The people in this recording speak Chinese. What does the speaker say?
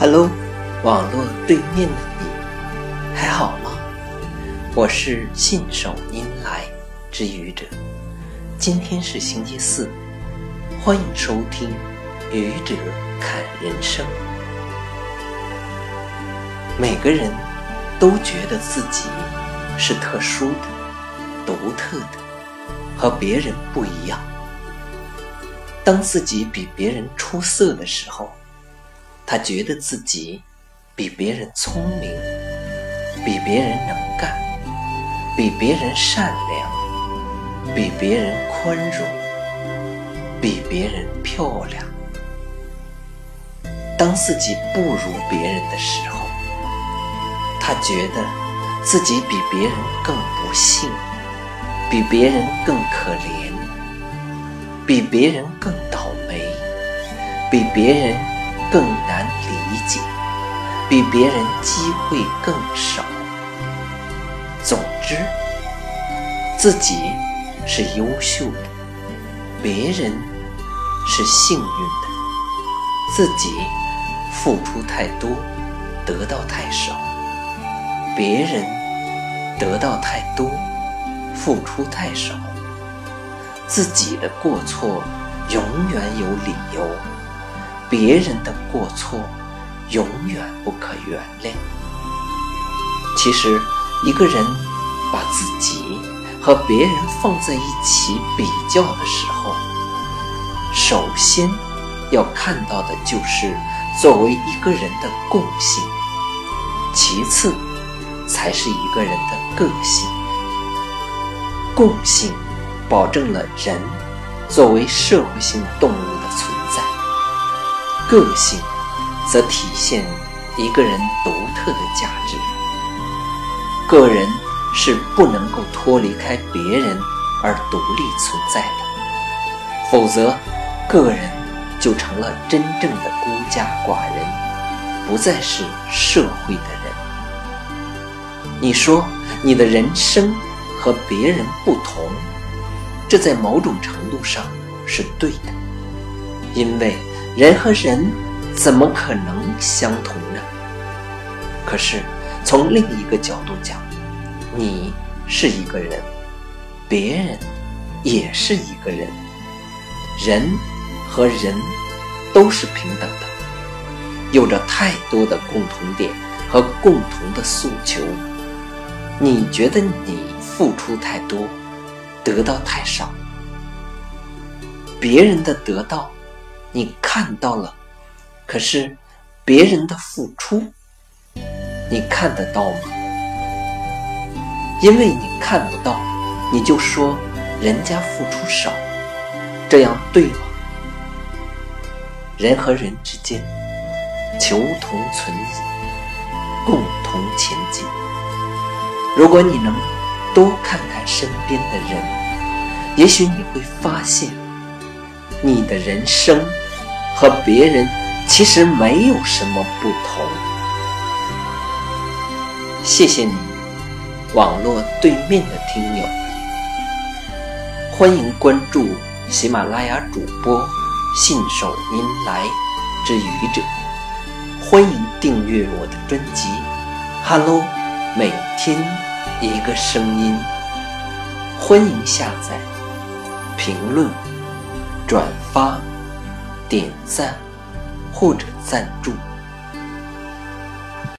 Hello，网络对面的你还好吗？我是信手拈来之愚者，今天是星期四，欢迎收听愚者看人生。每个人都觉得自己是特殊的、独特的，和别人不一样。当自己比别人出色的时候，他觉得自己比别人聪明，比别人能干，比别人善良，比别人宽容，比别人漂亮。当自己不如别人的时候，他觉得自己比别人更不幸，比别人更可怜，比别人更倒霉，比别人。更难，比别人机会更少。总之，自己是优秀的，别人是幸运的。自己付出太多，得到太少；别人得到太多，付出太少。自己的过错永远有理由。别人的过错永远不可原谅。其实，一个人把自己和别人放在一起比较的时候，首先要看到的就是作为一个人的共性，其次才是一个人的个性。共性保证了人作为社会性动物的存在。个性，则体现一个人独特的价值。个人是不能够脱离开别人而独立存在的，否则，个人就成了真正的孤家寡人，不再是社会的人。你说你的人生和别人不同，这在某种程度上是对的，因为。人和人怎么可能相同呢？可是从另一个角度讲，你是一个人，别人也是一个人，人和人都是平等的，有着太多的共同点和共同的诉求。你觉得你付出太多，得到太少，别人的得到。你看到了，可是别人的付出，你看得到吗？因为你看不到，你就说人家付出少，这样对吗？人和人之间，求同存异，共同前进。如果你能多看看身边的人，也许你会发现。你的人生和别人其实没有什么不同。谢谢你，网络对面的听友，欢迎关注喜马拉雅主播信手拈来之愚者，欢迎订阅我的专辑《Hello》，每天一个声音，欢迎下载、评论。转发、点赞或者赞助。